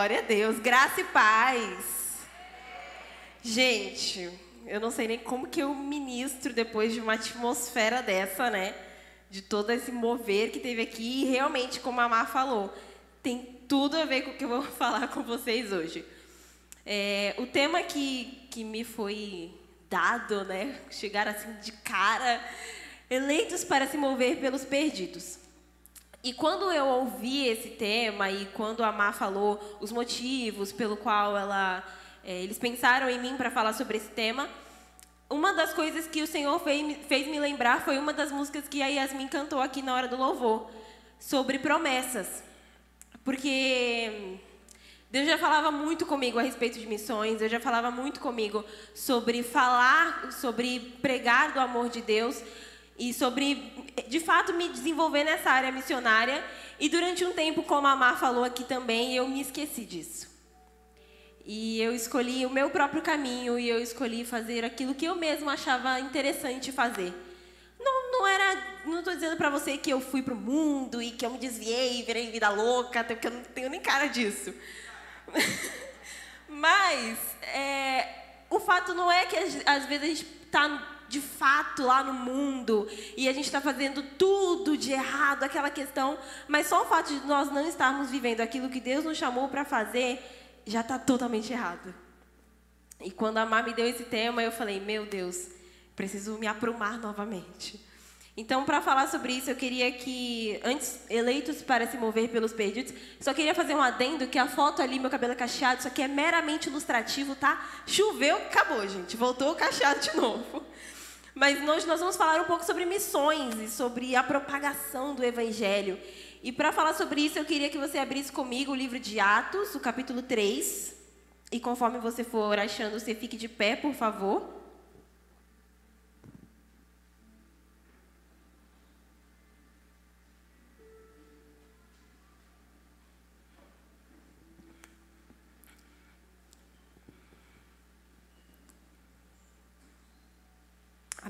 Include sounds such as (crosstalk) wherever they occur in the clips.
Glória a Deus. Graça e paz. Gente, eu não sei nem como que eu ministro depois de uma atmosfera dessa, né? De todo esse mover que teve aqui. E realmente, como a Mar falou, tem tudo a ver com o que eu vou (laughs) falar com vocês hoje. É, o tema que, que me foi dado, né? Chegar assim de cara, eleitos para se mover pelos perdidos. E quando eu ouvi esse tema e quando a Má falou os motivos pelo qual ela, é, eles pensaram em mim para falar sobre esse tema, uma das coisas que o Senhor fez, fez me lembrar foi uma das músicas que a Yasmin cantou aqui na hora do louvor, sobre promessas. Porque Deus já falava muito comigo a respeito de missões, Deus já falava muito comigo sobre falar, sobre pregar do amor de Deus, e sobre, de fato, me desenvolver nessa área missionária. E durante um tempo, como a Mar falou aqui também, eu me esqueci disso. E eu escolhi o meu próprio caminho e eu escolhi fazer aquilo que eu mesma achava interessante fazer. Não, não era, não estou dizendo para você que eu fui para o mundo e que eu me desviei, virei vida louca, até porque eu não tenho nem cara disso. (laughs) Mas é, o fato não é que às vezes a gente está de fato lá no mundo e a gente está fazendo tudo de errado, aquela questão, mas só o fato de nós não estarmos vivendo aquilo que Deus nos chamou para fazer já está totalmente errado. E quando a Mar me deu esse tema, eu falei: meu Deus, preciso me aprumar novamente. Então, para falar sobre isso, eu queria que, antes, eleitos para se mover pelos perdidos, só queria fazer um adendo que a foto ali, meu cabelo é cacheado, isso aqui é meramente ilustrativo, tá? Choveu, acabou, gente. Voltou cacheado de (laughs) novo. Mas hoje nós vamos falar um pouco sobre missões e sobre a propagação do Evangelho. E para falar sobre isso, eu queria que você abrisse comigo o livro de Atos, o capítulo 3. E conforme você for achando, você fique de pé, por favor.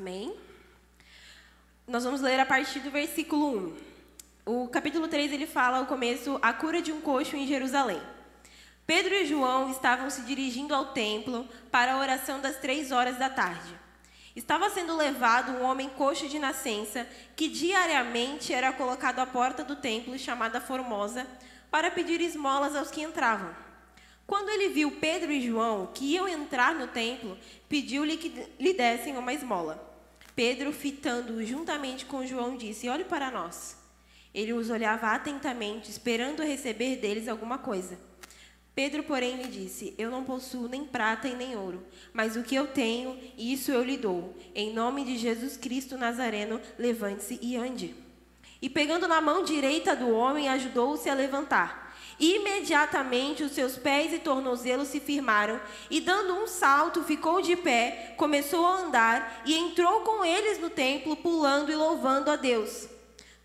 Amém? Nós vamos ler a partir do versículo 1. O capítulo 3 ele fala o começo, a cura de um coxo em Jerusalém. Pedro e João estavam se dirigindo ao templo para a oração das três horas da tarde. Estava sendo levado um homem coxo de nascença, que diariamente era colocado à porta do templo, chamada Formosa, para pedir esmolas aos que entravam. Quando ele viu Pedro e João, que iam entrar no templo, pediu-lhe que lhe dessem uma esmola. Pedro, fitando-o juntamente com João, disse: Olhe para nós. Ele os olhava atentamente, esperando receber deles alguma coisa. Pedro, porém, lhe disse: Eu não possuo nem prata e nem ouro, mas o que eu tenho, isso eu lhe dou. Em nome de Jesus Cristo Nazareno, levante-se e ande. E pegando na mão direita do homem, ajudou-se a levantar. Imediatamente os seus pés e tornozelos se firmaram, e dando um salto, ficou de pé, começou a andar e entrou com eles no templo, pulando e louvando a Deus.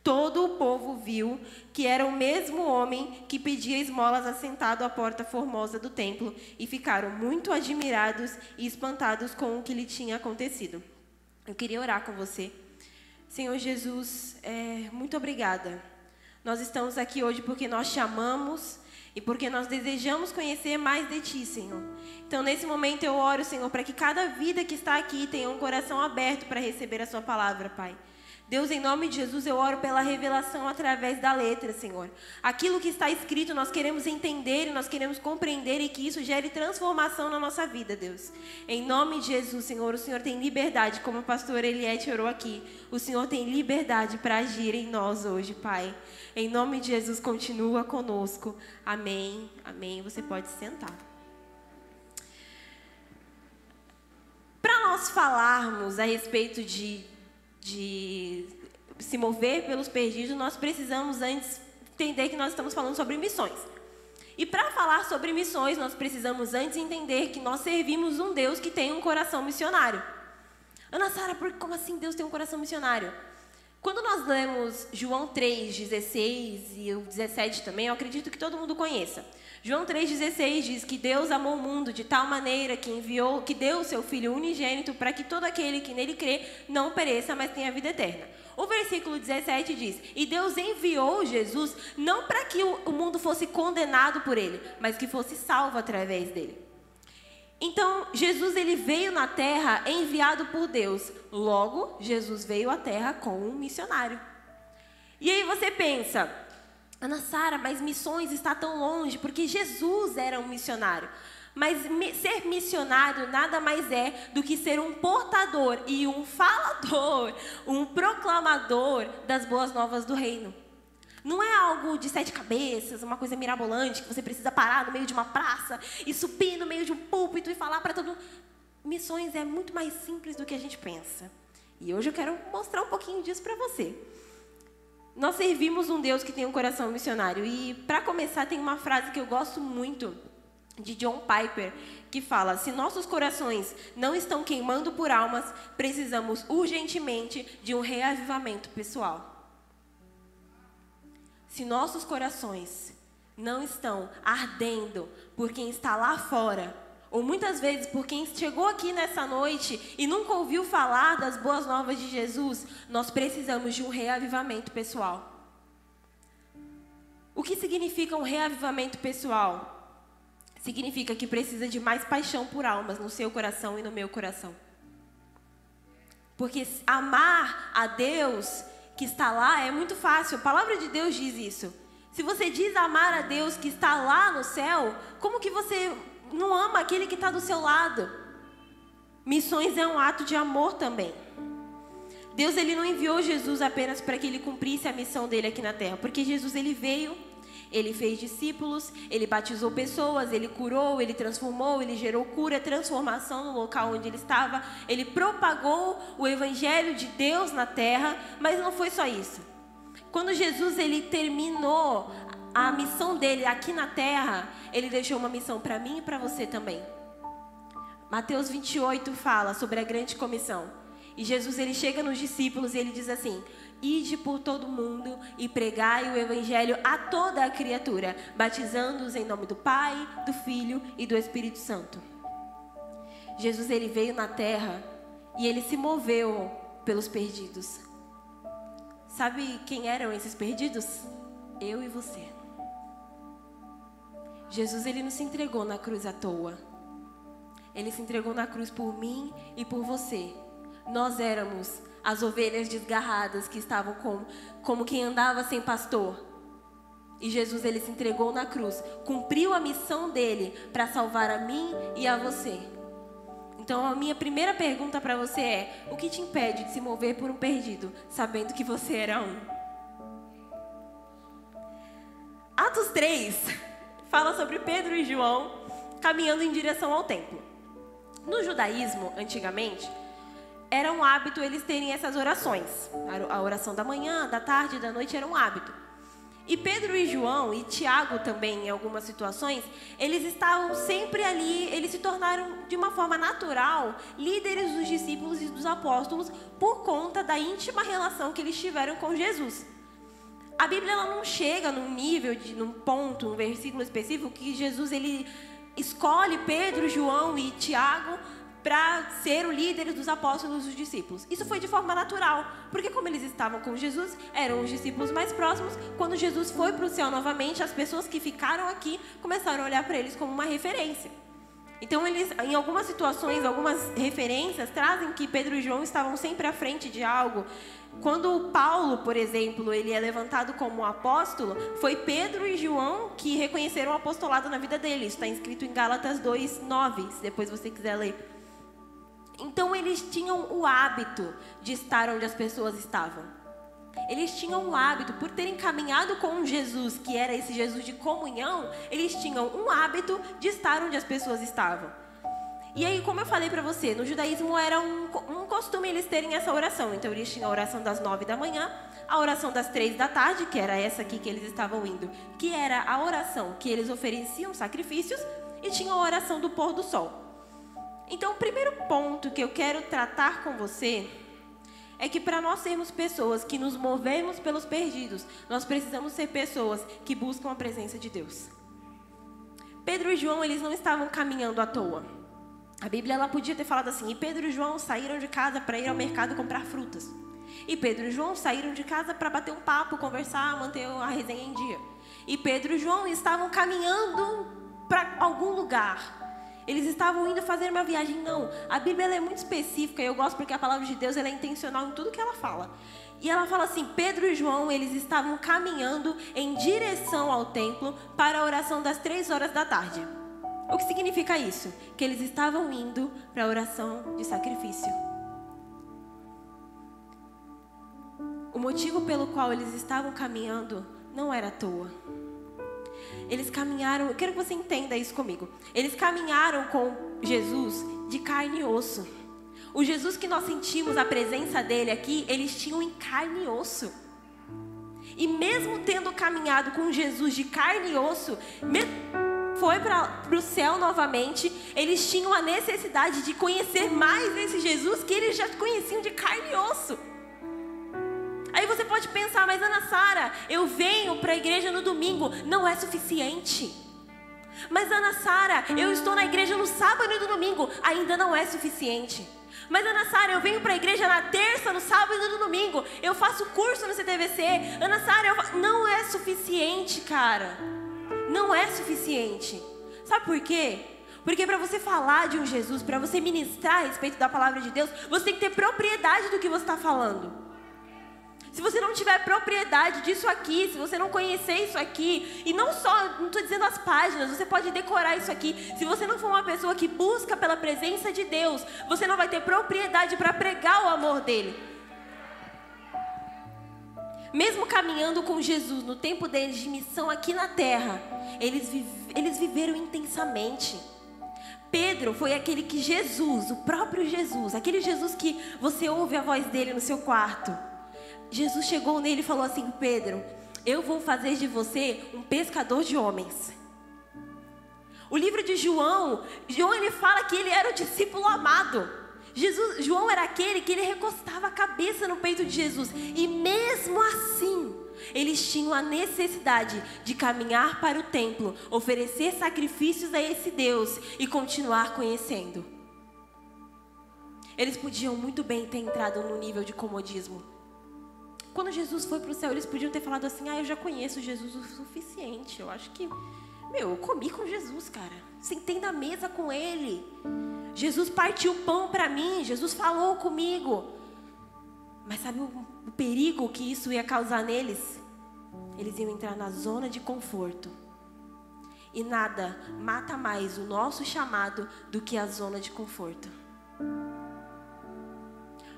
Todo o povo viu que era o mesmo homem que pedia esmolas assentado à porta formosa do templo, e ficaram muito admirados e espantados com o que lhe tinha acontecido. Eu queria orar com você. Senhor Jesus, é, muito obrigada nós estamos aqui hoje porque nós te amamos e porque nós desejamos conhecer mais de Ti, Senhor. Então, nesse momento, eu oro, Senhor, para que cada vida que está aqui tenha um coração aberto para receber a Sua palavra, Pai. Deus, em nome de Jesus, eu oro pela revelação através da letra, Senhor. Aquilo que está escrito, nós queremos entender e nós queremos compreender e que isso gere transformação na nossa vida, Deus. Em nome de Jesus, Senhor, o Senhor tem liberdade, como o pastor Eliette orou aqui. O Senhor tem liberdade para agir em nós hoje, Pai. Em nome de Jesus, continua conosco. Amém. Amém. Você pode sentar. Para nós falarmos a respeito de de se mover pelos perdidos, nós precisamos antes entender que nós estamos falando sobre missões. E para falar sobre missões, nós precisamos antes entender que nós servimos um Deus que tem um coração missionário. Ana Sara, como assim Deus tem um coração missionário? Quando nós lemos João 3, 16 e o 17 também, eu acredito que todo mundo conheça. João 3,16 diz que Deus amou o mundo de tal maneira que enviou, que deu o seu Filho unigênito para que todo aquele que nele crê não pereça, mas tenha vida eterna. O versículo 17 diz: E Deus enviou Jesus não para que o mundo fosse condenado por ele, mas que fosse salvo através dele. Então, Jesus ele veio na terra enviado por Deus. Logo, Jesus veio à terra como um missionário. E aí você pensa, Ana Sara, mas missões está tão longe, porque Jesus era um missionário. Mas ser missionário nada mais é do que ser um portador e um falador, (laughs) um proclamador das boas novas do reino. Não é algo de sete cabeças, uma coisa mirabolante que você precisa parar no meio de uma praça e subir no meio de um púlpito e falar para todo mundo. Missões é muito mais simples do que a gente pensa. E hoje eu quero mostrar um pouquinho disso para você. Nós servimos um Deus que tem um coração missionário. E, para começar, tem uma frase que eu gosto muito de John Piper, que fala: Se nossos corações não estão queimando por almas, precisamos urgentemente de um reavivamento pessoal. Se nossos corações não estão ardendo por quem está lá fora, ou muitas vezes por quem chegou aqui nessa noite e nunca ouviu falar das boas novas de Jesus, nós precisamos de um reavivamento pessoal. O que significa um reavivamento pessoal? Significa que precisa de mais paixão por almas no seu coração e no meu coração. Porque amar a Deus que está lá é muito fácil. A palavra de Deus diz isso. Se você diz amar a Deus que está lá no céu, como que você não ama aquele que está do seu lado. Missões é um ato de amor também. Deus ele não enviou Jesus apenas para que ele cumprisse a missão dele aqui na terra, porque Jesus ele veio, ele fez discípulos, ele batizou pessoas, ele curou, ele transformou, ele gerou cura, transformação no local onde ele estava, ele propagou o evangelho de Deus na terra, mas não foi só isso. Quando Jesus ele terminou a missão dele aqui na terra, ele deixou uma missão para mim e para você também. Mateus 28 fala sobre a grande comissão. E Jesus ele chega nos discípulos e ele diz assim: Ide por todo mundo e pregai o evangelho a toda a criatura, batizando-os em nome do Pai, do Filho e do Espírito Santo. Jesus ele veio na terra e ele se moveu pelos perdidos. Sabe quem eram esses perdidos? Eu e você. Jesus ele não se entregou na cruz à toa. Ele se entregou na cruz por mim e por você. Nós éramos as ovelhas desgarradas que estavam como, como quem andava sem pastor. E Jesus ele se entregou na cruz, cumpriu a missão dele para salvar a mim e a você. Então a minha primeira pergunta para você é: o que te impede de se mover por um perdido, sabendo que você era um? Atos 3 fala sobre Pedro e João caminhando em direção ao templo. No judaísmo, antigamente, era um hábito eles terem essas orações. A oração da manhã, da tarde, da noite era um hábito. E Pedro e João, e Tiago também, em algumas situações, eles estavam sempre ali, eles se tornaram de uma forma natural líderes dos discípulos e dos apóstolos por conta da íntima relação que eles tiveram com Jesus. A Bíblia ela não chega num nível, de, num ponto, num versículo específico que Jesus ele escolhe Pedro, João e Tiago para ser o líder dos apóstolos e dos discípulos. Isso foi de forma natural, porque como eles estavam com Jesus, eram os discípulos mais próximos. Quando Jesus foi para o céu novamente, as pessoas que ficaram aqui começaram a olhar para eles como uma referência. Então, eles, em algumas situações, algumas referências trazem que Pedro e João estavam sempre à frente de algo. Quando Paulo, por exemplo, ele é levantado como apóstolo, foi Pedro e João que reconheceram o apostolado na vida dele. Isso está escrito em Gálatas 2, 9, se depois você quiser ler. Então, eles tinham o hábito de estar onde as pessoas estavam. Eles tinham o hábito, por terem caminhado com Jesus, que era esse Jesus de comunhão, eles tinham um hábito de estar onde as pessoas estavam. E aí, como eu falei para você, no judaísmo era um, um costume eles terem essa oração. Então, eles tinham a oração das nove da manhã, a oração das três da tarde, que era essa aqui que eles estavam indo, que era a oração que eles ofereciam sacrifícios, e tinha a oração do pôr do sol. Então, o primeiro ponto que eu quero tratar com você é que para nós sermos pessoas que nos movemos pelos perdidos, nós precisamos ser pessoas que buscam a presença de Deus. Pedro e João, eles não estavam caminhando à toa. A Bíblia ela podia ter falado assim: e Pedro e João saíram de casa para ir ao mercado comprar frutas. E Pedro e João saíram de casa para bater um papo, conversar, manter a resenha em dia. E Pedro e João estavam caminhando para algum lugar. Eles estavam indo fazer uma viagem. Não, a Bíblia é muito específica e eu gosto porque a palavra de Deus é intencional em tudo que ela fala. E ela fala assim: Pedro e João, eles estavam caminhando em direção ao templo para a oração das três horas da tarde. O que significa isso? Que eles estavam indo para a oração de sacrifício. O motivo pelo qual eles estavam caminhando não era à toa. Eles caminharam, eu quero que você entenda isso comigo. Eles caminharam com Jesus de carne e osso. O Jesus que nós sentimos a presença dele aqui, eles tinham em carne e osso. E mesmo tendo caminhado com Jesus de carne e osso, foi para o céu novamente, eles tinham a necessidade de conhecer mais esse Jesus que eles já conheciam de carne e osso. Aí você pode pensar, mas Ana Sara, eu venho para a igreja no domingo, não é suficiente. Mas Ana Sara, eu estou na igreja no sábado e no domingo, ainda não é suficiente. Mas Ana Sara, eu venho para a igreja na terça, no sábado e no domingo. Eu faço curso no CTVC. Ana Sara, eu... não é suficiente, cara. Não é suficiente. Sabe por quê? Porque para você falar de um Jesus, para você ministrar a respeito da palavra de Deus, você tem que ter propriedade do que você está falando. Se você não tiver propriedade disso aqui, se você não conhecer isso aqui, e não só, não estou dizendo as páginas, você pode decorar isso aqui. Se você não for uma pessoa que busca pela presença de Deus, você não vai ter propriedade para pregar o amor dele. Mesmo caminhando com Jesus no tempo deles de missão aqui na terra, eles, eles viveram intensamente. Pedro foi aquele que Jesus, o próprio Jesus, aquele Jesus que você ouve a voz dele no seu quarto Jesus chegou nele e falou assim: Pedro, eu vou fazer de você um pescador de homens. O livro de João, João ele fala que ele era o discípulo amado. Jesus, João era aquele que ele recostava a cabeça no peito de Jesus. E mesmo assim, eles tinham a necessidade de caminhar para o templo, oferecer sacrifícios a esse Deus e continuar conhecendo. Eles podiam muito bem ter entrado no nível de comodismo. Quando Jesus foi para o céu, eles podiam ter falado assim: Ah, eu já conheço Jesus o suficiente. Eu acho que, meu, eu comi com Jesus, cara. Sentei na mesa com Ele. Jesus partiu pão para mim. Jesus falou comigo. Mas sabe o, o perigo que isso ia causar neles? Eles iam entrar na zona de conforto. E nada mata mais o nosso chamado do que a zona de conforto.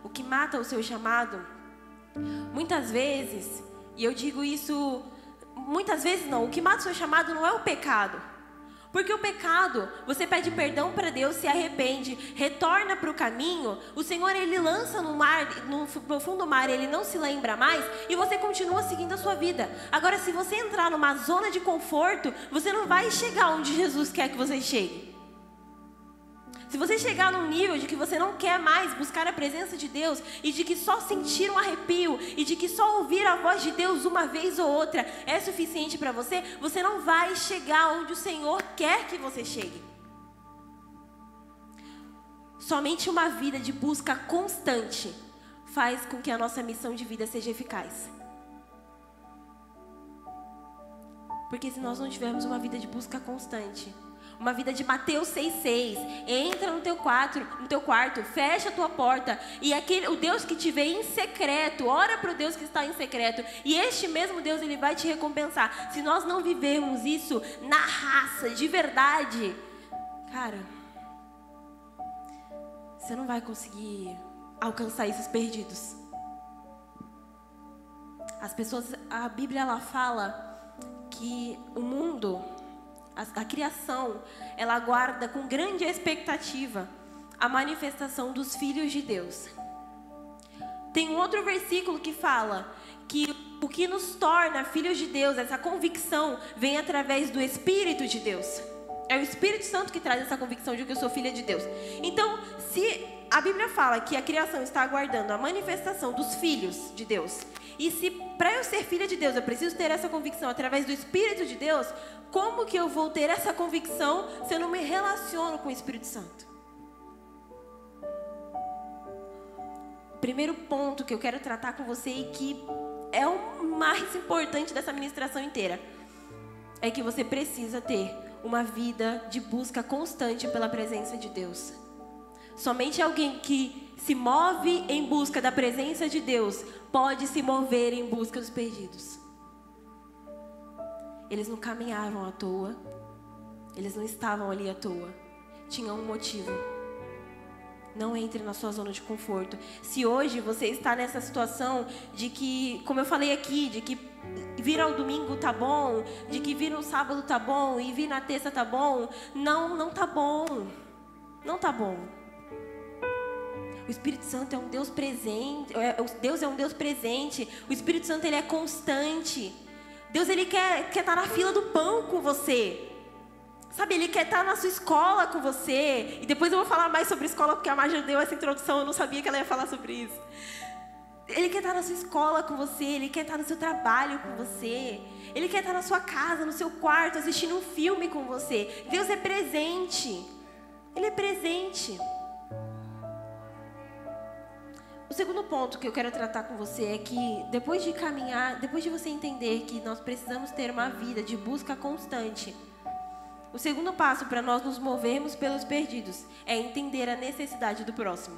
O que mata o seu chamado Muitas vezes, e eu digo isso, muitas vezes não, o que mata o seu chamado não é o pecado. Porque o pecado, você pede perdão para Deus, se arrepende, retorna para o caminho, o Senhor ele lança no mar, no profundo mar, ele não se lembra mais e você continua seguindo a sua vida. Agora, se você entrar numa zona de conforto, você não vai chegar onde Jesus quer que você chegue. Se você chegar num nível de que você não quer mais buscar a presença de Deus e de que só sentir um arrepio e de que só ouvir a voz de Deus uma vez ou outra é suficiente para você, você não vai chegar onde o Senhor quer que você chegue. Somente uma vida de busca constante faz com que a nossa missão de vida seja eficaz. Porque se nós não tivermos uma vida de busca constante, uma vida de Mateus 6,6. Entra no teu quarto, no teu quarto, fecha a tua porta. E aquele, o Deus que te vê em secreto, ora para o Deus que está em secreto. E este mesmo Deus, ele vai te recompensar. Se nós não vivermos isso na raça, de verdade, cara, você não vai conseguir alcançar esses perdidos. As pessoas, a Bíblia ela fala que o mundo a, a criação, ela aguarda com grande expectativa a manifestação dos filhos de Deus. Tem um outro versículo que fala que o que nos torna filhos de Deus, essa convicção, vem através do Espírito de Deus. É o Espírito Santo que traz essa convicção de que eu sou filha de Deus. Então, se a Bíblia fala que a criação está aguardando a manifestação dos filhos de Deus, E se para eu ser filha de Deus eu preciso ter essa convicção através do Espírito de Deus, como que eu vou ter essa convicção se eu não me relaciono com o Espírito Santo? Primeiro ponto que eu quero tratar com você e que é o mais importante dessa ministração inteira é que você precisa ter uma vida de busca constante pela presença de Deus. Somente alguém que se move em busca da presença de Deus pode se mover em busca dos perdidos. Eles não caminhavam à toa, eles não estavam ali à toa, tinham um motivo. Não entre na sua zona de conforto. Se hoje você está nessa situação de que, como eu falei aqui, de que vir ao domingo tá bom, de que vir no sábado tá bom e vir na terça tá bom, não, não tá bom. Não tá bom. O Espírito Santo é um Deus presente, é, Deus é um Deus presente. O Espírito Santo ele é constante. Deus ele quer quer estar tá na fila do pão com você. Sabe, ele quer estar na sua escola com você. E depois eu vou falar mais sobre escola, porque a Marja deu essa introdução, eu não sabia que ela ia falar sobre isso. Ele quer estar na sua escola com você, ele quer estar no seu trabalho com você. Ele quer estar na sua casa, no seu quarto, assistindo um filme com você. Deus é presente. Ele é presente. O segundo ponto que eu quero tratar com você é que depois de caminhar, depois de você entender que nós precisamos ter uma vida de busca constante, o segundo passo para nós nos movermos pelos perdidos é entender a necessidade do próximo.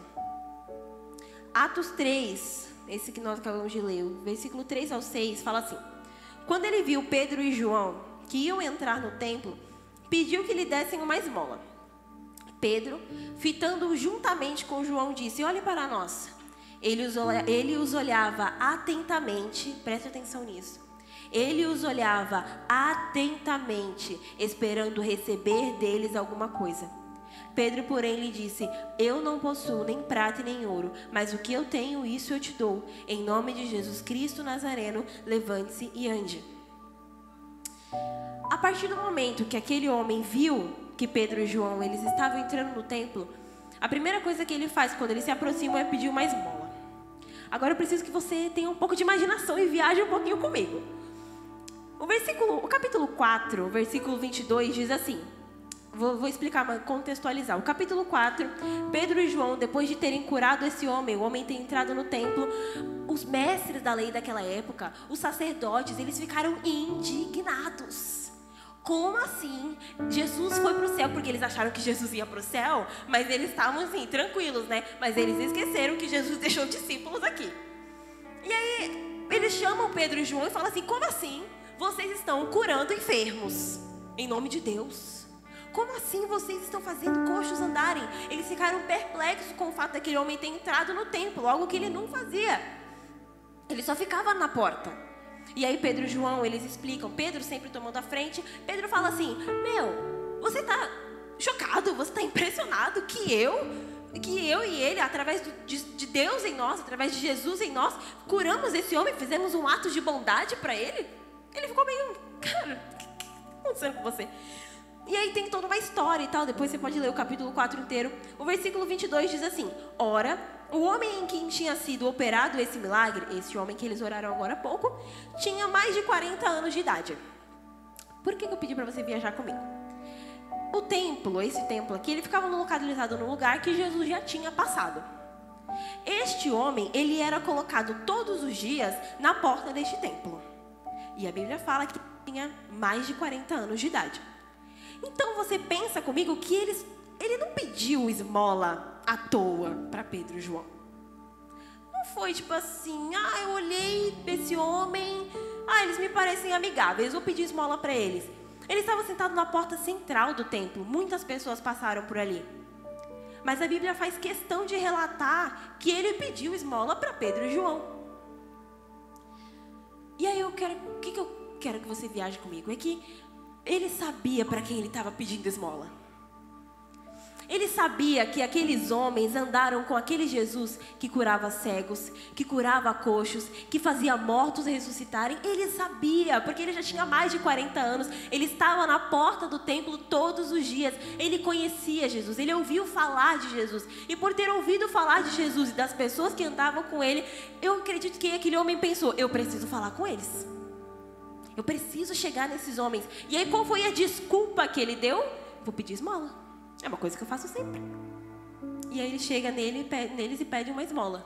Atos 3, esse que nós acabamos de ler, o versículo 3 ao 6, fala assim: Quando ele viu Pedro e João que iam entrar no templo, pediu que lhe dessem uma esmola. Pedro, fitando juntamente com João, disse: Olhe para nós. Ele os, ele os olhava atentamente, preste atenção nisso ele os olhava atentamente, esperando receber deles alguma coisa. Pedro, porém, lhe disse: Eu não possuo nem prata nem ouro, mas o que eu tenho, isso eu te dou. Em nome de Jesus Cristo Nazareno, levante-se e ande. A partir do momento que aquele homem viu que Pedro e João eles estavam entrando no templo, a primeira coisa que ele faz quando ele se aproxima é pedir uma esmola. Agora eu preciso que você tenha um pouco de imaginação e viaje um pouquinho comigo. O versículo, o capítulo 4, versículo 22 diz assim: Vou, vou, explicar, contextualizar. O capítulo 4, Pedro e João, depois de terem curado esse homem, o homem ter entrado no templo, os mestres da lei daquela época, os sacerdotes, eles ficaram indignados. Como assim? Jesus foi para o céu porque eles acharam que Jesus ia para o céu, mas eles estavam assim, tranquilos, né? Mas eles esqueceram que Jesus (laughs) deixou discípulos aqui. E aí, eles chamam Pedro e João e falam assim: como assim? vocês estão curando enfermos. Em nome de Deus. Como assim vocês estão fazendo coxos andarem? Eles ficaram perplexos com o fato daquele homem ter entrado no templo, algo que ele não fazia. Ele só ficava na porta. E aí Pedro e João, eles explicam, Pedro sempre tomando a frente, Pedro fala assim: "Meu, você está chocado, você está impressionado que eu que eu e ele, através de, de, Deus em nós, através de Jesus em nós, curamos esse homem, fizemos um ato de bondade para ele? Ele ficou meio, cara, o que está acontecendo com você? E aí tem toda uma história e tal, depois você pode ler o capítulo 4 inteiro. O versículo 22 diz assim: Ora, o homem em quem tinha sido operado esse milagre, esse homem que eles oraram agora há pouco, tinha mais de 40 anos de idade. Por que eu pedi para você viajar comigo? O templo, esse templo aqui, ele ficava localizado no lugar que Jesus já tinha passado. Este homem, ele era colocado todos os dias na porta deste templo. E a Bíblia fala que tinha mais de 40 anos de idade. Então você pensa comigo que eles, ele não pediu esmola à toa para Pedro e João. Não foi tipo assim, ah, eu olhei esse homem, ah, eles me parecem amigáveis, vou pedir esmola para eles. Ele estava sentado na porta central do templo, muitas pessoas passaram por ali. Mas a Bíblia faz questão de relatar que ele pediu esmola para Pedro e João. E aí eu quero, o que, que eu quero que você viaje comigo? É que ele sabia para quem ele estava pedindo esmola. Ele sabia que aqueles homens andaram com aquele Jesus que curava cegos, que curava coxos, que fazia mortos ressuscitarem. Ele sabia, porque ele já tinha mais de 40 anos. Ele estava na porta do templo todos os dias. Ele conhecia Jesus, ele ouviu falar de Jesus. E por ter ouvido falar de Jesus e das pessoas que andavam com ele, eu acredito que aquele homem pensou: eu preciso falar com eles. Eu preciso chegar nesses homens. E aí, qual foi a desculpa que ele deu? Vou pedir esmola. É uma coisa que eu faço sempre. E aí ele chega nele, neles e pede uma esmola.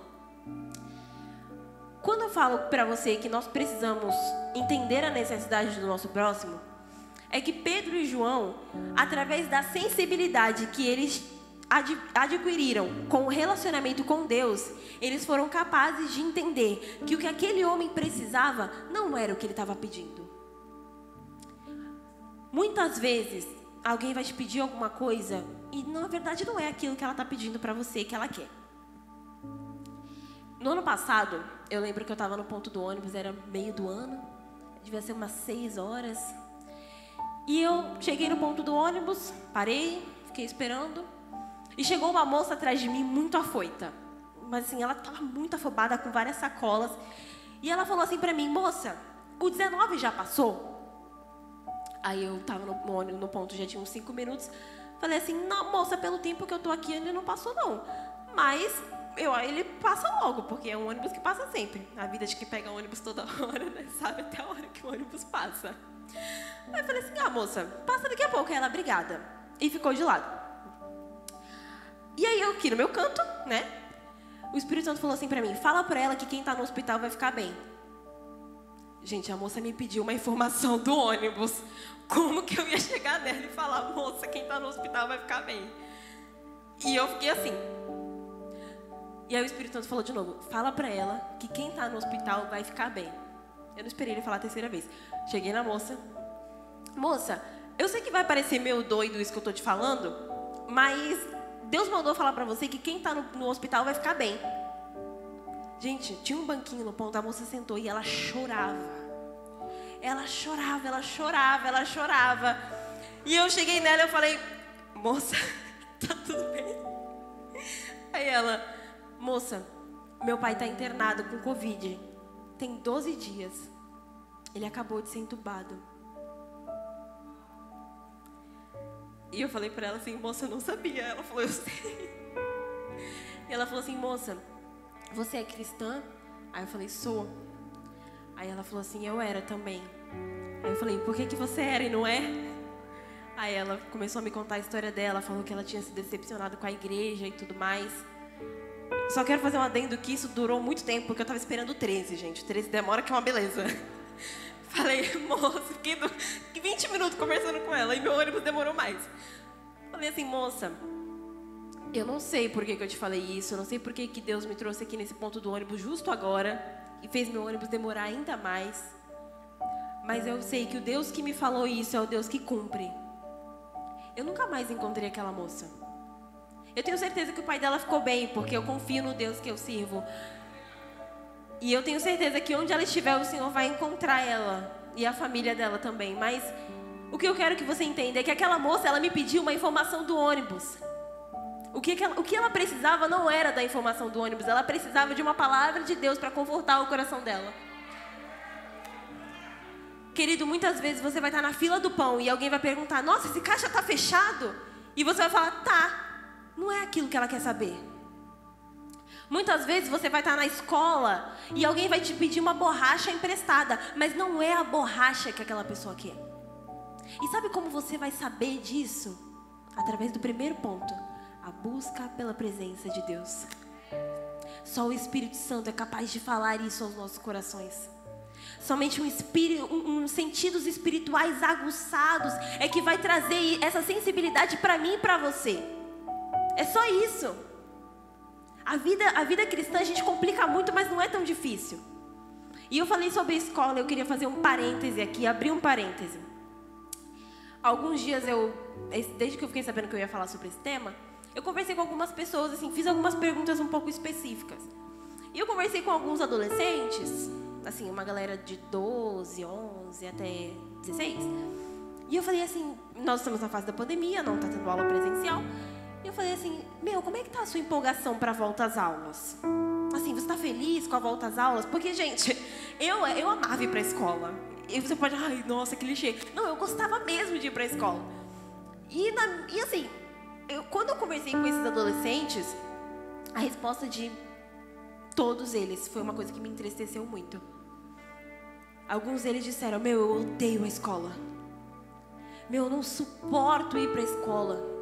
Quando eu falo para você que nós precisamos entender a necessidade do nosso próximo, é que Pedro e João, através da sensibilidade que eles adquiriram com o relacionamento com Deus, eles foram capazes de entender que o que aquele homem precisava não era o que ele estava pedindo. Muitas vezes, alguém vai te pedir alguma coisa e na verdade não é aquilo que ela está pedindo para você que ela quer. No ano passado, eu lembro que eu estava no ponto do ônibus, era meio do ano, devia ser umas seis horas. E eu cheguei no ponto do ônibus, parei, fiquei esperando. E chegou uma moça atrás de mim, muito afoita. Mas assim, ela estava muito afobada, com várias sacolas. E ela falou assim para mim: Moça, o 19 já passou? Aí eu tava no, no, no ponto, já tinha uns cinco minutos. Falei assim, moça, pelo tempo que eu tô aqui, ele não passou, não. Mas eu, ele passa logo, porque é um ônibus que passa sempre. A vida de que pega ônibus toda (laughs) hora, né? Sabe até a hora que o ônibus passa. Aí eu falei assim, ah, moça, passa daqui a pouco. Aí ela, obrigada. E ficou de lado. E aí eu aqui no meu canto, né? O Espírito Santo falou assim pra mim, fala pra ela que quem tá no hospital vai ficar bem. Gente, a moça me pediu uma informação do ônibus. Como que eu ia chegar nela e falar, moça, quem está no hospital vai ficar bem? E eu fiquei assim. E aí o Espírito Santo falou de novo: fala para ela que quem está no hospital vai ficar bem. Eu não esperei ele falar a terceira vez. Cheguei na moça. Moça, eu sei que vai parecer meio doido isso que eu estou te falando, mas Deus mandou falar para você que quem está no, no hospital vai ficar bem. Gente, tinha um banquinho no ponto, a moça sentou e ela chorava. Ela chorava, ela chorava, ela chorava. E eu cheguei nela e falei, moça, (laughs) tá tudo bem? Aí ela, moça, meu pai está internado com Covid. Tem 12 dias. Ele acabou de ser entubado. E eu falei para ela assim, moça, eu não sabia. Ela falou, eu sei. E ela falou assim, moça, você é cristã? Aí eu falei, sou. Aí ela falou assim, eu era também. Aí eu falei, por que, que você era e não é? Aí ela começou a me contar a história dela, falou que ela tinha se decepcionado com a igreja e tudo mais. Só quero fazer um adendo que isso durou muito tempo, porque eu tava esperando o 13, gente. O 13 demora que é uma beleza. (laughs) Falei, moça, fiquei 20 minutos conversando com ela e meu ônibus demorou mais. Falei assim, moça, eu não sei por que, que eu te falei isso, eu não sei por que, que Deus me trouxe aqui nesse ponto do ônibus justo agora e fez meu ônibus demorar ainda mais. Mas eu sei que o Deus que me falou isso é o Deus que cumpre. Eu nunca mais encontrei aquela moça. Eu tenho certeza que o pai dela ficou bem, porque eu confio no Deus que eu sirvo. E eu tenho certeza que onde ela estiver, o Senhor vai encontrar ela e a família dela também. Mas o que eu quero que você entenda é que aquela moça, ela me pediu uma informação do ônibus. O que, ela, o que ela precisava não era da informação do ônibus, ela precisava de uma palavra de Deus para confortar o coração dela. Querido, muitas vezes você vai estar na fila do pão e alguém vai perguntar: Nossa, esse caixa está fechado? E você vai falar: Tá. Não é aquilo que ela quer saber. Muitas vezes você vai estar na escola e alguém vai te pedir uma borracha emprestada, mas não é a borracha que aquela pessoa quer. E sabe como você vai saber disso? Através do primeiro ponto a busca pela presença de Deus. Só o Espírito Santo é capaz de falar isso aos nossos corações. Somente um, espírito, um, um sentidos espirituais aguçados é que vai trazer essa sensibilidade para mim e para você. É só isso. A vida, a vida cristã a gente complica muito, mas não é tão difícil. E eu falei sobre escola, eu queria fazer um parêntese aqui, abrir um parêntese. Alguns dias eu, desde que eu fiquei sabendo que eu ia falar sobre esse tema, eu conversei com algumas pessoas, assim, fiz algumas perguntas um pouco específicas. E eu conversei com alguns adolescentes, assim, uma galera de 12, 11 até 16. E eu falei assim, nós estamos na fase da pandemia, não está tendo aula presencial. E eu falei assim: Meu, como é que tá a sua empolgação para a volta às aulas? Assim, você está feliz com a volta às aulas? Porque, gente, eu, eu amava ir para a escola. E você pode, ai, nossa, que clichê. Não, eu gostava mesmo de ir para a escola. E, na, e assim, eu, quando eu conversei com esses adolescentes, a resposta de todos eles foi uma coisa que me entristeceu muito. Alguns deles disseram: Meu, eu odeio a escola. Meu, eu não suporto ir para a escola.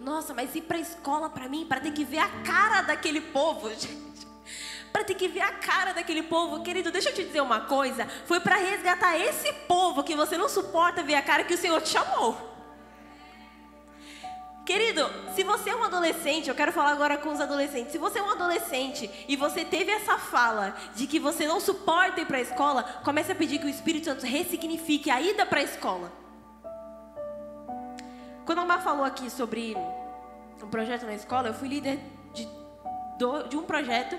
Nossa, mas ir para a escola para mim, para ter que ver a cara daquele povo, (laughs) gente. Para ter que ver a cara daquele povo, querido, deixa eu te dizer uma coisa. Foi para resgatar esse povo que você não suporta ver a cara que o Senhor te chamou. Querido, se você é um adolescente, eu quero falar agora com os adolescentes. Se você é um adolescente e você teve essa fala de que você não suporta ir para a escola, comece a pedir que o Espírito Santo ressignifique a ida para a escola. Quando a Mar falou aqui sobre um projeto na escola, eu fui líder de, de um projeto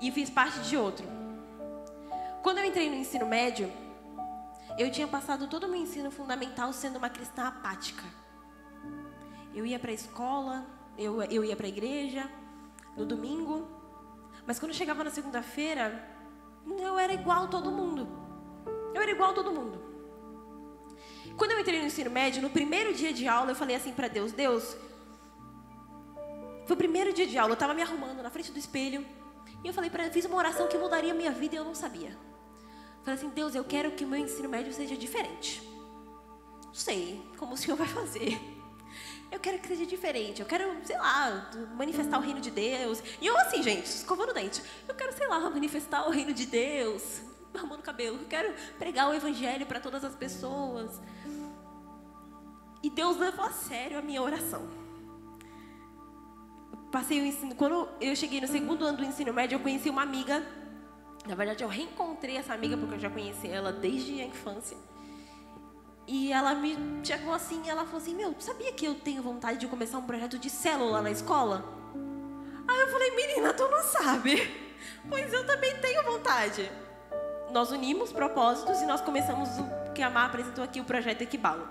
e fiz parte de outro. Quando eu entrei no ensino médio, eu tinha passado todo o meu ensino fundamental sendo uma cristã apática. Eu ia para a escola, eu, eu ia para a igreja no domingo, mas quando chegava na segunda-feira, eu era igual a todo mundo. Eu era igual a todo mundo. Quando eu entrei no ensino médio, no primeiro dia de aula, eu falei assim para Deus: Deus, foi o primeiro dia de aula, eu estava me arrumando na frente do espelho, e eu falei para ele, fiz uma oração que mudaria a minha vida e eu não sabia. Falei assim: Deus, eu quero que o meu ensino médio seja diferente. Não sei como o Senhor vai fazer. Eu quero que seja diferente. Eu quero, sei lá, manifestar o reino de Deus. E eu assim, gente, escovando o dente. Eu quero, sei lá, manifestar o reino de Deus. (laughs) Arrumando o cabelo. Eu quero pregar o evangelho para todas as pessoas. E Deus levou a sério a minha oração. Passei o ensino. Quando eu cheguei no segundo ano do ensino médio, eu conheci uma amiga. Na verdade, eu reencontrei essa amiga porque eu já conheci ela desde a infância. E ela me chegou assim, ela falou assim: Meu, sabia que eu tenho vontade de começar um projeto de célula na escola? Aí eu falei: Menina, tu não sabe? (laughs) Pois eu também tenho vontade. Nós unimos propósitos e nós começamos o que a Mar apresentou aqui, o projeto Equibalo.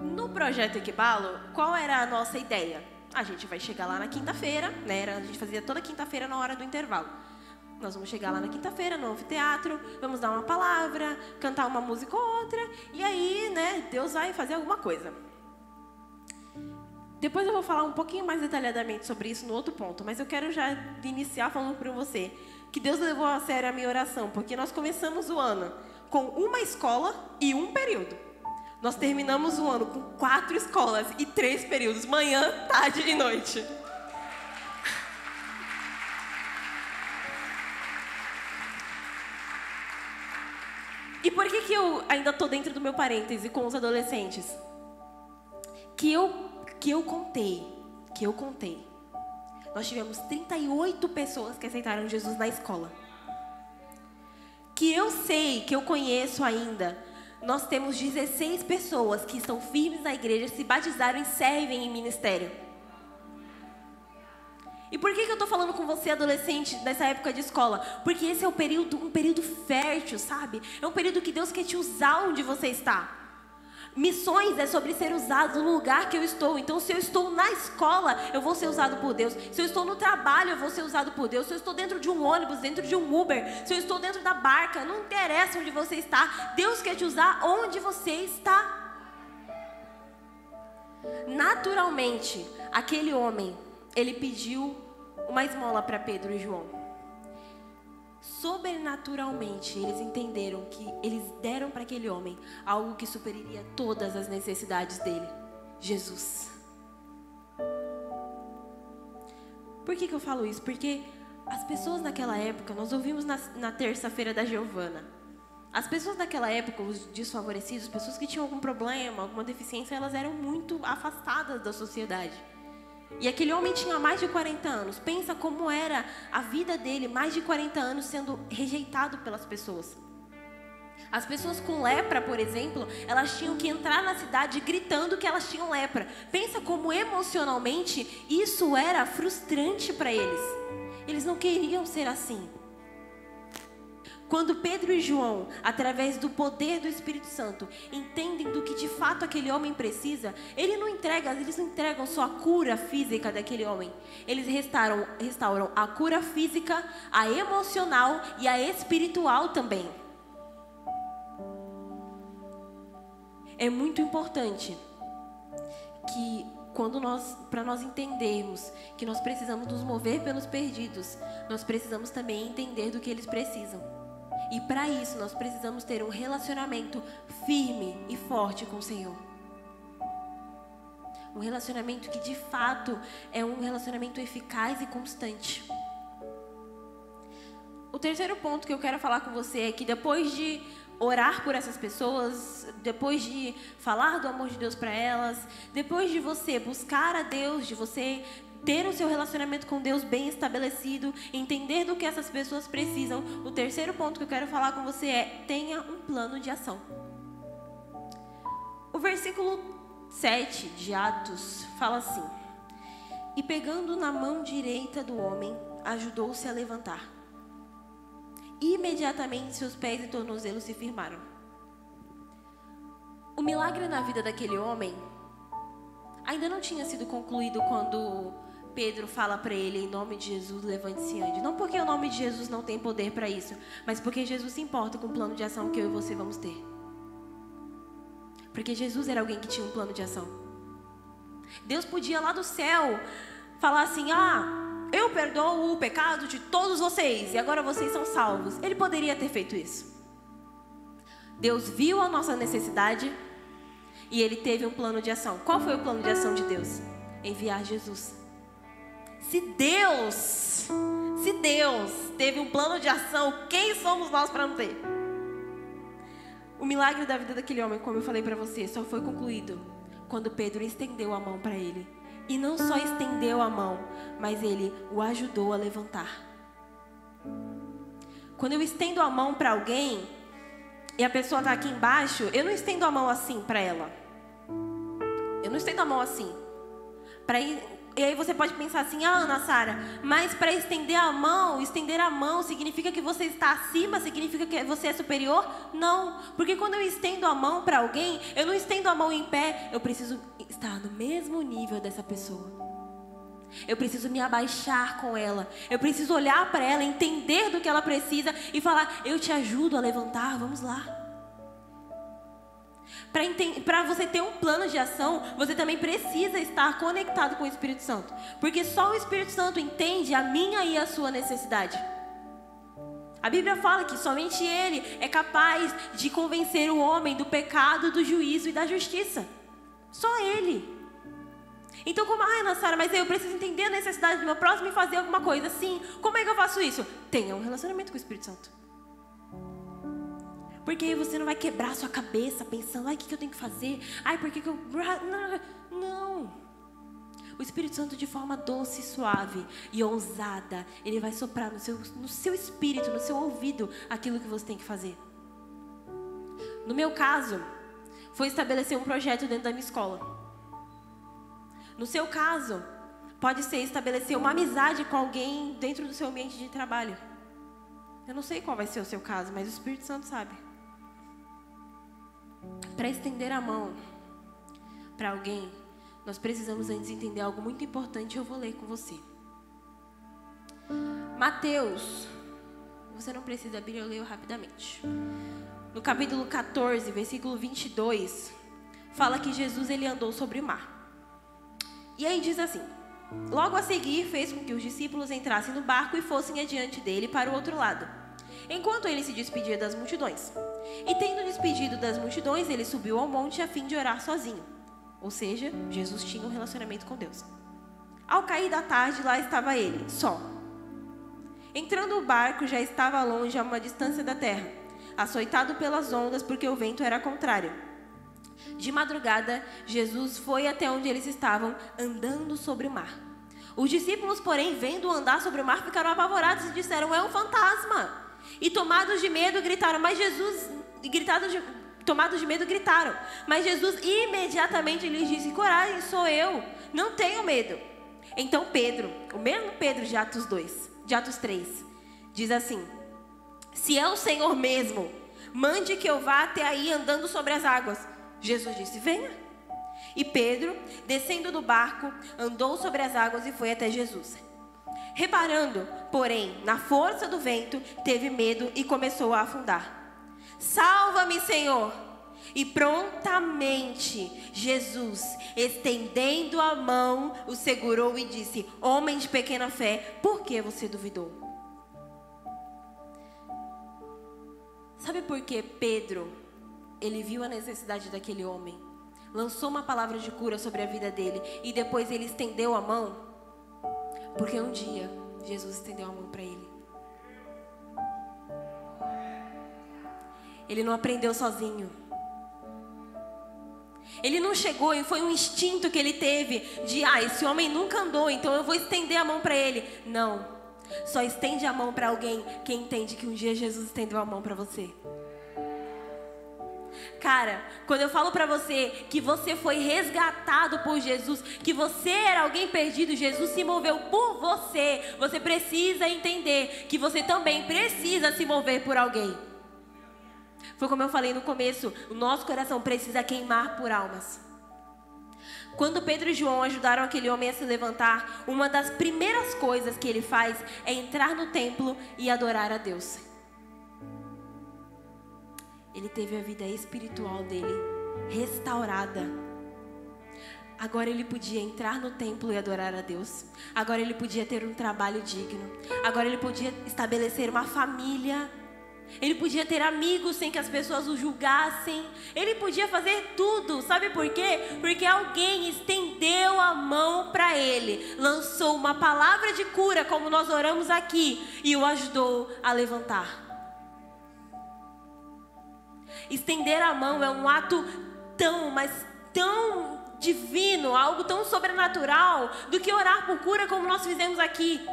No projeto Equibalo, qual era a nossa ideia? A gente vai chegar lá na quinta-feira, né? A gente fazia toda quinta-feira na hora do intervalo. Nós vamos chegar lá na quinta-feira no anfiteatro, vamos dar uma palavra, cantar uma música ou outra, e aí, né, Deus vai fazer alguma coisa. Depois eu vou falar um pouquinho mais detalhadamente sobre isso no outro ponto, mas eu quero já iniciar falando para você que Deus levou a sério a minha oração, porque nós começamos o ano com uma escola e um período. Nós terminamos o ano com quatro escolas e três períodos, manhã, tarde e noite. Ainda estou dentro do meu parêntese com os adolescentes? Que eu, que eu contei, que eu contei. Nós tivemos 38 pessoas que aceitaram Jesus na escola. Que eu sei, que eu conheço ainda, nós temos 16 pessoas que estão firmes na igreja, se batizaram e servem em ministério. E por que, que eu estou falando com você, adolescente, nessa época de escola? Porque esse é um período, um período fértil, sabe? É um período que Deus quer te usar onde você está. Missões é sobre ser usado no lugar que eu estou. Então, se eu estou na escola, eu vou ser usado por Deus. Se eu estou no trabalho, eu vou ser usado por Deus. Se eu estou dentro de um ônibus, dentro de um Uber, se eu estou dentro da barca, não interessa onde você está. Deus quer te usar onde você está. Naturalmente, aquele homem ele pediu uma esmola para Pedro e João. Sobrenaturalmente, eles entenderam que eles deram para aquele homem algo que superiria todas as necessidades dele: Jesus. Por que, que eu falo isso? Porque as pessoas naquela época, nós ouvimos na, na terça-feira da Giovana. As pessoas daquela época, os desfavorecidos, pessoas que tinham algum problema, alguma deficiência, elas eram muito afastadas da sociedade. E aquele homem tinha mais de 40 anos. Pensa como era a vida dele, mais de 40 anos sendo rejeitado pelas pessoas. As pessoas com lepra, por exemplo, elas tinham que entrar na cidade gritando que elas tinham lepra. Pensa como emocionalmente isso era frustrante para eles. Eles não queriam ser assim. Quando Pedro e João, através do poder do Espírito Santo, entendem do que de fato aquele homem precisa, ele não entrega, eles não entregam só a cura física daquele homem. Eles restauram, restauram a cura física, a emocional e a espiritual também. É muito importante que quando nós, para nós entendermos que nós precisamos nos mover pelos perdidos, nós precisamos também entender do que eles precisam. E para isso nós precisamos ter um relacionamento firme e forte com o Senhor. Um relacionamento que de fato é um relacionamento eficaz e constante. O terceiro ponto que eu quero falar com você é que depois de orar por essas pessoas, depois de falar do amor de Deus para elas, depois de você buscar a Deus, de você ter o seu relacionamento com Deus bem estabelecido, entender do que essas pessoas precisam, o terceiro ponto que eu quero falar com você é: tenha um plano de ação. O versículo 7 de Atos fala assim: E pegando na mão direita do homem, ajudou-se a levantar. Imediatamente seus pés e tornozelos se firmaram. O milagre na vida daquele homem ainda não tinha sido concluído quando Pedro fala para ele, em nome de Jesus, levante-se ande. Não porque o nome de Jesus não tem poder para isso, mas porque Jesus se importa com o plano de ação que eu e você vamos ter. Porque Jesus era alguém que tinha um plano de ação. Deus podia lá do céu falar assim: ah, eu perdoo o pecado de todos vocês e agora vocês são salvos. Ele poderia ter feito isso. Deus viu a nossa necessidade e ele teve um plano de ação. Qual foi o plano de ação de Deus? Enviar Jesus. Se Deus, se Deus teve um plano de ação, quem somos nós para não ter? O milagre da vida daquele homem, como eu falei para você, só foi concluído quando Pedro estendeu a mão para ele e não só estendeu a mão, mas ele o ajudou a levantar. Quando eu estendo a mão para alguém e a pessoa está aqui embaixo, eu não estendo a mão assim para ela. Eu não estendo a mão assim. Para e aí você pode pensar assim, ah, Ana Sara, mas para estender a mão, estender a mão significa que você está acima, significa que você é superior? Não, porque quando eu estendo a mão para alguém, eu não estendo a mão em pé, eu preciso estar no mesmo nível dessa pessoa. Eu preciso me abaixar com ela. Eu preciso olhar para ela, entender do que ela precisa e falar: Eu te ajudo a levantar, vamos lá. Para você ter um plano de ação, você também precisa estar conectado com o Espírito Santo. Porque só o Espírito Santo entende a minha e a sua necessidade. A Bíblia fala que somente Ele é capaz de convencer o homem do pecado, do juízo e da justiça. Só Ele. Então, como, ai, Ana Sara, mas eu preciso entender a necessidade do meu próximo e fazer alguma coisa. Sim, como é que eu faço isso? Tenha um relacionamento com o Espírito Santo. Porque aí você não vai quebrar sua cabeça pensando, ai, o que, eu tenho que fazer? Ai, por que, que eu. Não. O Espírito Santo, de forma doce, suave e ousada, ele vai soprar no seu, no seu espírito, no seu ouvido, aquilo que você tem que fazer. No meu caso, foi estabelecer um projeto dentro da minha escola. No seu caso, pode ser estabelecer uma amizade com alguém dentro do seu ambiente de trabalho. Eu não sei qual vai ser o seu caso, mas o Espírito Santo sabe para estender a mão para alguém, nós precisamos antes entender algo muito importante. Eu vou ler com você. Mateus, você não precisa abrir, eu leio rapidamente. No capítulo 14, versículo 22, fala que Jesus ele andou sobre o mar. E aí diz assim: Logo a seguir, fez com que os discípulos entrassem no barco e fossem adiante dele para o outro lado enquanto ele se despedia das multidões. E tendo despedido das multidões, ele subiu ao monte a fim de orar sozinho. Ou seja, Jesus tinha um relacionamento com Deus. Ao cair da tarde, lá estava ele, só. Entrando o barco, já estava longe a uma distância da terra, açoitado pelas ondas, porque o vento era contrário. De madrugada, Jesus foi até onde eles estavam, andando sobre o mar. Os discípulos, porém, vendo andar sobre o mar, ficaram apavorados e disseram: É um fantasma! E tomados de medo, gritaram, mas Jesus, gritados de, tomados de medo, gritaram. Mas Jesus imediatamente lhes disse: Coragem, sou eu, não tenho medo. Então Pedro, o mesmo Pedro de Atos 2, de Atos 3, diz assim: Se é o Senhor mesmo, mande que eu vá até aí andando sobre as águas. Jesus disse: Venha. E Pedro, descendo do barco, andou sobre as águas e foi até Jesus. Reparando, porém, na força do vento, teve medo e começou a afundar. Salva-me, Senhor! E prontamente Jesus, estendendo a mão, o segurou e disse: Homem de pequena fé, por que você duvidou? Sabe por que Pedro, ele viu a necessidade daquele homem, lançou uma palavra de cura sobre a vida dele e depois ele estendeu a mão? Porque um dia Jesus estendeu a mão para ele. Ele não aprendeu sozinho. Ele não chegou e foi um instinto que ele teve de, ah, esse homem nunca andou, então eu vou estender a mão para ele. Não. Só estende a mão para alguém que entende que um dia Jesus estendeu a mão para você. Cara, quando eu falo para você que você foi resgatado por Jesus, que você era alguém perdido, Jesus se moveu por você, você precisa entender que você também precisa se mover por alguém. Foi como eu falei no começo, o nosso coração precisa queimar por almas. Quando Pedro e João ajudaram aquele homem a se levantar, uma das primeiras coisas que ele faz é entrar no templo e adorar a Deus. Ele teve a vida espiritual dele restaurada. Agora ele podia entrar no templo e adorar a Deus. Agora ele podia ter um trabalho digno. Agora ele podia estabelecer uma família ele podia ter amigos sem que as pessoas o julgassem. Ele podia fazer tudo. Sabe por quê? Porque alguém estendeu a mão para ele, lançou uma palavra de cura, como nós oramos aqui, e o ajudou a levantar. Estender a mão é um ato tão, mas tão divino, algo tão sobrenatural, do que orar por cura como nós fizemos aqui.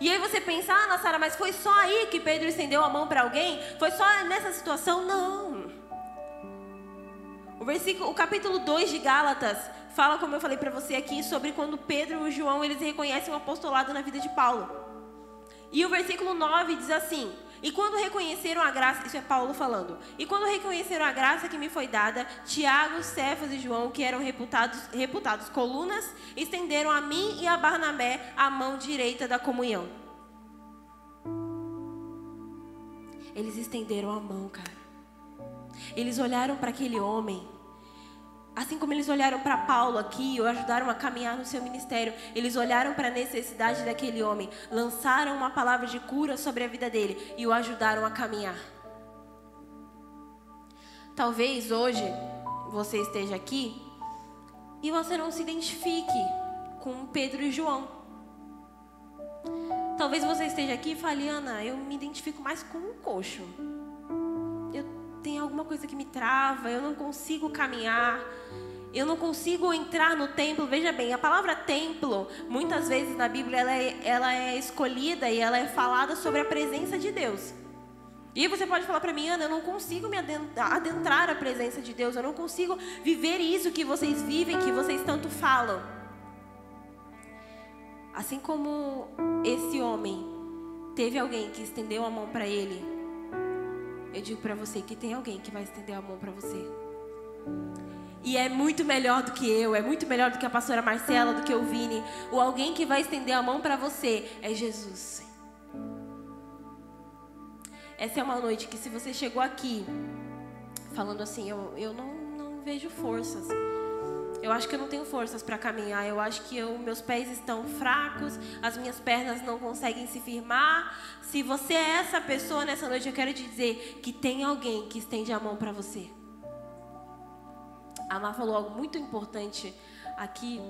E aí você pensa, ah, Sara, mas foi só aí que Pedro estendeu a mão para alguém? Foi só nessa situação? Não. O versículo, o capítulo 2 de Gálatas fala, como eu falei para você aqui, sobre quando Pedro e João eles reconhecem o apostolado na vida de Paulo. E o versículo 9 diz assim: e quando reconheceram a graça, isso é Paulo falando. E quando reconheceram a graça que me foi dada, Tiago, Cefas e João, que eram reputados, reputados colunas, estenderam a mim e a Barnabé a mão direita da comunhão. Eles estenderam a mão, cara. Eles olharam para aquele homem Assim como eles olharam para Paulo aqui, o ajudaram a caminhar no seu ministério, eles olharam para a necessidade daquele homem, lançaram uma palavra de cura sobre a vida dele e o ajudaram a caminhar. Talvez hoje você esteja aqui e você não se identifique com Pedro e João. Talvez você esteja aqui e fale, Ana, eu me identifico mais com um coxo tem alguma coisa que me trava, eu não consigo caminhar, eu não consigo entrar no templo. Veja bem, a palavra templo, muitas vezes na Bíblia, ela é, ela é escolhida e ela é falada sobre a presença de Deus. E você pode falar para mim, Ana, eu não consigo me adentrar, a presença de Deus, eu não consigo viver isso que vocês vivem, que vocês tanto falam. Assim como esse homem teve alguém que estendeu a mão para ele, eu digo para você que tem alguém que vai estender a mão para você. E é muito melhor do que eu, é muito melhor do que a pastora Marcela, do que o Vini. O alguém que vai estender a mão para você é Jesus. Essa é uma noite que se você chegou aqui falando assim, eu, eu não, não vejo forças. Eu acho que eu não tenho forças para caminhar. Eu acho que eu, meus pés estão fracos, as minhas pernas não conseguem se firmar. Se você é essa pessoa nessa noite, eu quero te dizer que tem alguém que estende a mão para você. A Má falou algo muito importante aqui,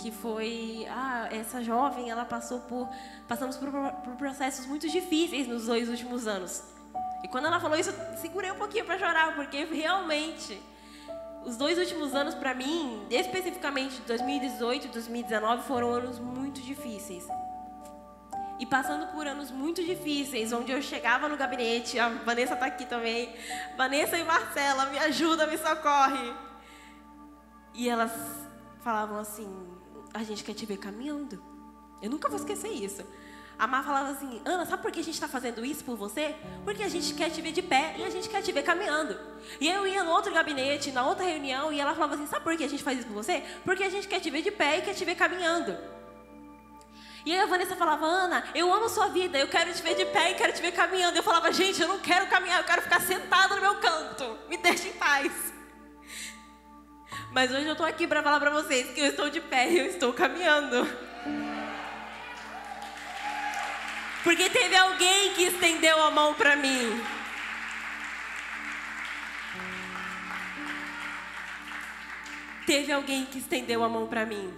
que foi, ah, essa jovem, ela passou por, passamos por, por processos muito difíceis nos dois últimos anos. E quando ela falou isso, segurei um pouquinho para chorar, porque realmente os dois últimos anos para mim, especificamente 2018 e 2019, foram anos muito difíceis. E passando por anos muito difíceis, onde eu chegava no gabinete, a Vanessa está aqui também. Vanessa e Marcela, me ajuda, me socorre. E elas falavam assim: a gente quer te ver caminhando. Eu nunca vou esquecer isso. A Má falava assim: Ana, sabe por que a gente está fazendo isso por você? Porque a gente quer te ver de pé e a gente quer te ver caminhando. E eu ia no outro gabinete, na outra reunião, e ela falava assim: Sabe por que a gente faz isso por você? Porque a gente quer te ver de pé e quer te ver caminhando. E aí a Vanessa falava: Ana, eu amo sua vida, eu quero te ver de pé e quero te ver caminhando. Eu falava: Gente, eu não quero caminhar, eu quero ficar sentada no meu canto. Me deixe em paz. Mas hoje eu estou aqui para falar para vocês que eu estou de pé e eu estou caminhando. Porque teve alguém que estendeu a mão para mim. Teve alguém que estendeu a mão para mim.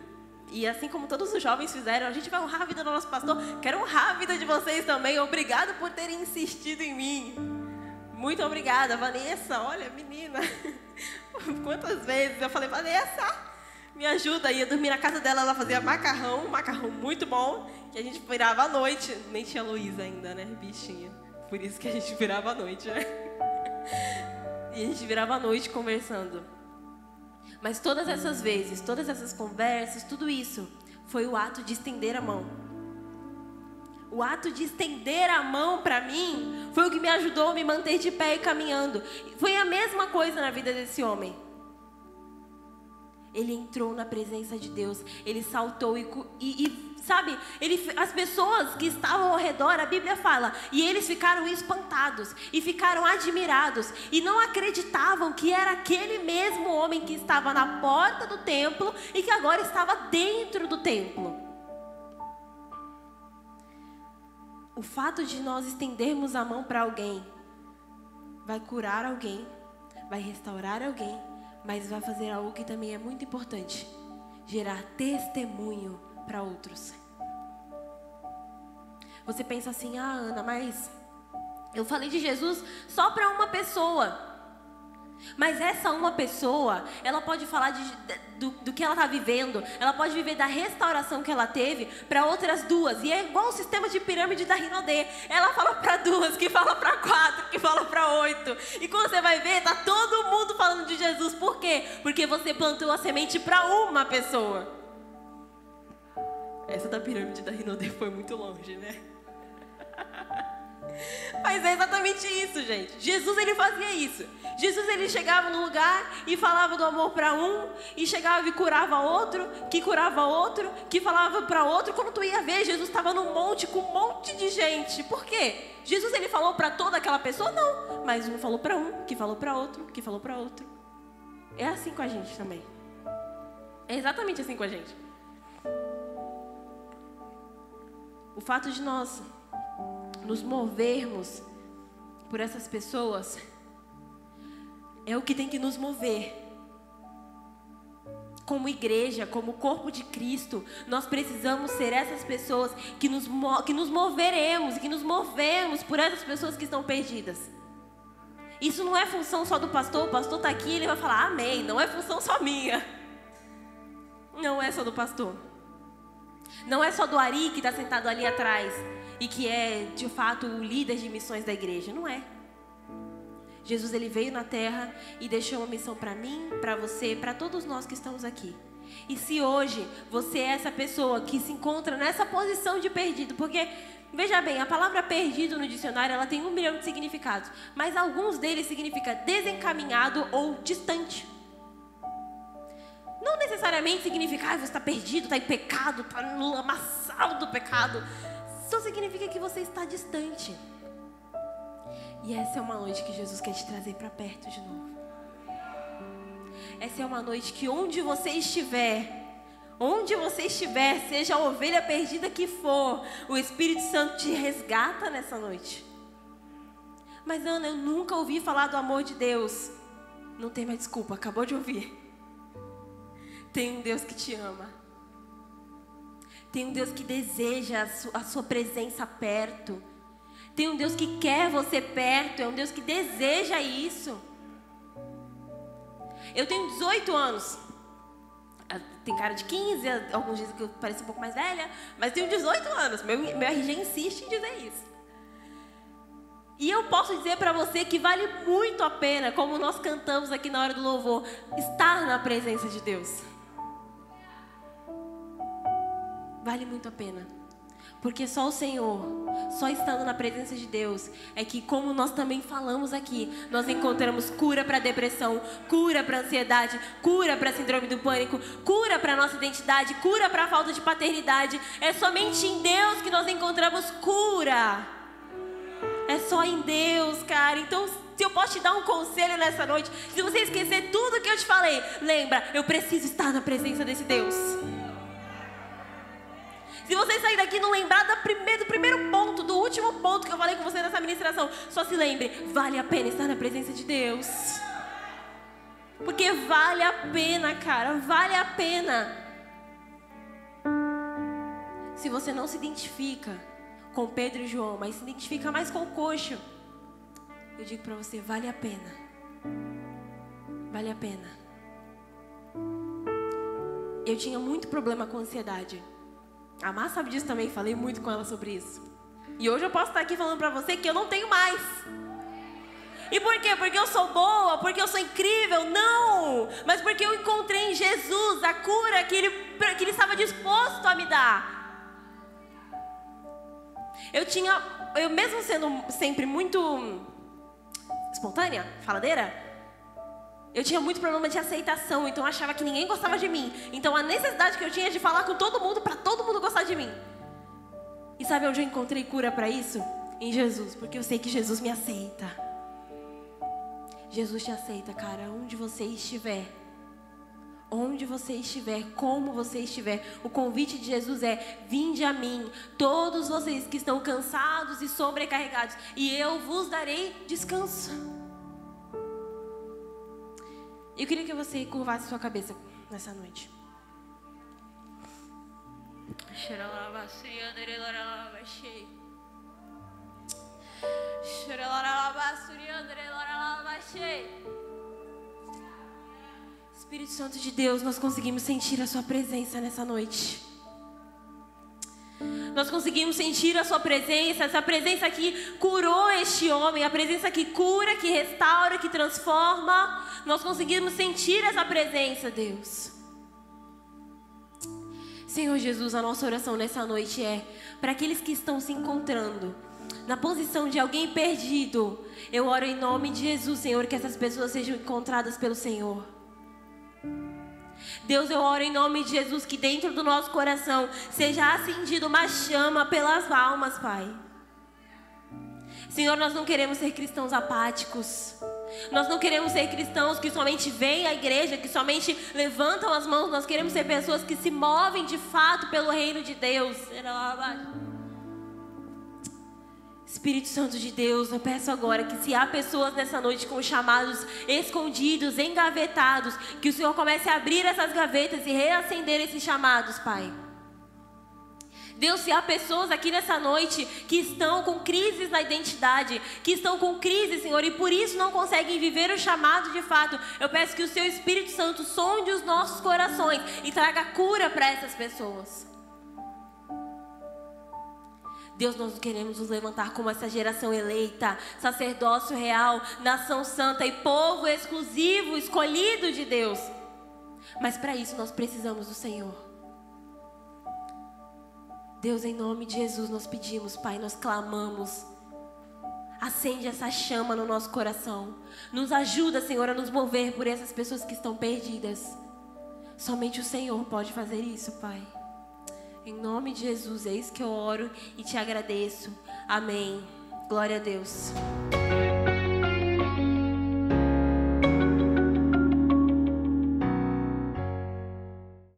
E assim como todos os jovens fizeram, a gente vai honrar a vida do nosso pastor. Quero honrar a vida de vocês também. Obrigado por terem insistido em mim. Muito obrigada, Vanessa. Olha, menina. (laughs) Quantas vezes eu falei, Vanessa, me ajuda. Ia dormir na casa dela, ela fazia macarrão, macarrão muito bom. Que a gente virava à noite. Nem tinha Luísa ainda, né, bichinha. Por isso que a gente virava à noite, né? E a gente virava à noite conversando. Mas todas essas vezes, todas essas conversas, tudo isso foi o ato de estender a mão. O ato de estender a mão para mim foi o que me ajudou a me manter de pé e caminhando. Foi a mesma coisa na vida desse homem. Ele entrou na presença de Deus, ele saltou e, e, e sabe, ele, as pessoas que estavam ao redor, a Bíblia fala, e eles ficaram espantados e ficaram admirados e não acreditavam que era aquele mesmo homem que estava na porta do templo e que agora estava dentro do templo. O fato de nós estendermos a mão para alguém vai curar alguém, vai restaurar alguém, mas vai fazer algo que também é muito importante: gerar testemunho para outros. Você pensa assim, ah, Ana, mas eu falei de Jesus só para uma pessoa. Mas essa uma pessoa, ela pode falar de, do, do, que ela está vivendo, ela pode viver da restauração que ela teve para outras duas. E é igual o sistema de pirâmide da Rinodê. Ela fala para duas, que fala para quatro, que fala para oito. E quando você vai ver, tá todo mundo falando de Jesus. Por quê? Porque você plantou a semente para uma pessoa. Essa da pirâmide da Rinodê foi muito longe, né? (laughs) Mas é exatamente isso, gente. Jesus ele fazia isso. Jesus ele chegava no lugar e falava do amor para um, e chegava e curava outro, que curava outro, que falava para outro. Quando tu ia ver, Jesus estava num monte com um monte de gente. Por quê? Jesus ele falou para toda aquela pessoa? Não. Mas um falou para um, que falou para outro, que falou para outro. É assim com a gente também. É exatamente assim com a gente. O fato de nós nos movermos por essas pessoas é o que tem que nos mover. Como igreja, como corpo de Cristo, nós precisamos ser essas pessoas que nos, que nos moveremos, que nos movemos por essas pessoas que estão perdidas. Isso não é função só do pastor, o pastor está aqui, ele vai falar amém. Não é função só minha. Não é só do pastor. Não é só do Ari que está sentado ali atrás e que é de fato o líder de missões da igreja. Não é. Jesus ele veio na terra e deixou uma missão para mim, para você, para todos nós que estamos aqui. E se hoje você é essa pessoa que se encontra nessa posição de perdido, porque veja bem, a palavra perdido no dicionário ela tem um milhão de significados, mas alguns deles significa desencaminhado ou distante. Não necessariamente significa que você está perdido, está em pecado, está no lamaçal do pecado. Só significa que você está distante. E essa é uma noite que Jesus quer te trazer para perto de novo. Essa é uma noite que onde você estiver, onde você estiver, seja a ovelha perdida que for, o Espírito Santo te resgata nessa noite. Mas Ana, eu nunca ouvi falar do amor de Deus. Não tem mais desculpa, acabou de ouvir. Tem um Deus que te ama. Tem um Deus que deseja a, su a sua presença perto. Tem um Deus que quer você perto. É um Deus que deseja isso. Eu tenho 18 anos. Ah, tem cara de 15, alguns dizem que eu pareço um pouco mais velha, mas tenho 18 anos. Meu, meu RG insiste em dizer isso. E eu posso dizer para você que vale muito a pena, como nós cantamos aqui na hora do louvor, estar na presença de Deus. Vale muito a pena. Porque só o Senhor, só estando na presença de Deus, é que, como nós também falamos aqui, nós encontramos cura para depressão, cura para ansiedade, cura para síndrome do pânico, cura para nossa identidade, cura para a falta de paternidade. É somente em Deus que nós encontramos cura. É só em Deus, cara. Então, se eu posso te dar um conselho nessa noite, se você esquecer tudo que eu te falei, lembra, eu preciso estar na presença desse Deus. Se você sair daqui e não lembrar do primeiro, ponto, do último ponto que eu falei com você nessa ministração, só se lembre, vale a pena estar na presença de Deus. Porque vale a pena, cara, vale a pena. Se você não se identifica com Pedro e João, mas se identifica mais com o coxo, eu digo para você, vale a pena. Vale a pena. Eu tinha muito problema com ansiedade. A Má sabe disso também, falei muito com ela sobre isso. E hoje eu posso estar aqui falando para você que eu não tenho mais. E por quê? Porque eu sou boa, porque eu sou incrível? Não! Mas porque eu encontrei em Jesus a cura que ele, que ele estava disposto a me dar. Eu tinha, eu mesmo sendo sempre muito espontânea, faladeira, eu tinha muito problema de aceitação, então eu achava que ninguém gostava de mim. Então a necessidade que eu tinha de falar com todo mundo para todo mundo gostar de mim. E sabe onde eu encontrei cura para isso? Em Jesus, porque eu sei que Jesus me aceita. Jesus te aceita, cara, onde você estiver. Onde você estiver, como você estiver, o convite de Jesus é: vinde a mim, todos vocês que estão cansados e sobrecarregados, e eu vos darei descanso. Eu queria que você curvasse sua cabeça nessa noite. Espírito Santo de Deus, nós conseguimos sentir a Sua presença nessa noite. Nós conseguimos sentir a Sua presença, essa presença que curou este homem, a presença que cura, que restaura, que transforma. Nós conseguimos sentir essa presença, Deus. Senhor Jesus, a nossa oração nessa noite é para aqueles que estão se encontrando na posição de alguém perdido. Eu oro em nome de Jesus, Senhor, que essas pessoas sejam encontradas pelo Senhor. Deus, eu oro em nome de Jesus que dentro do nosso coração seja acendida uma chama pelas almas, Pai. Senhor, nós não queremos ser cristãos apáticos. Nós não queremos ser cristãos que somente vêm à igreja, que somente levantam as mãos. Nós queremos ser pessoas que se movem de fato pelo reino de Deus. Espírito Santo de Deus, eu peço agora que se há pessoas nessa noite com chamados escondidos, engavetados, que o Senhor comece a abrir essas gavetas e reacender esses chamados, Pai. Deus, se há pessoas aqui nessa noite que estão com crises na identidade, que estão com crise, Senhor, e por isso não conseguem viver o chamado de fato, eu peço que o Seu Espírito Santo sonde os nossos corações e traga cura para essas pessoas. Deus, nós queremos nos levantar como essa geração eleita, sacerdócio real, nação santa e povo exclusivo, escolhido de Deus. Mas para isso nós precisamos do Senhor. Deus, em nome de Jesus, nós pedimos, Pai, nós clamamos. Acende essa chama no nosso coração. Nos ajuda, Senhor, a nos mover por essas pessoas que estão perdidas. Somente o Senhor pode fazer isso, Pai. Em nome de Jesus, isso que eu oro e te agradeço. Amém. Glória a Deus.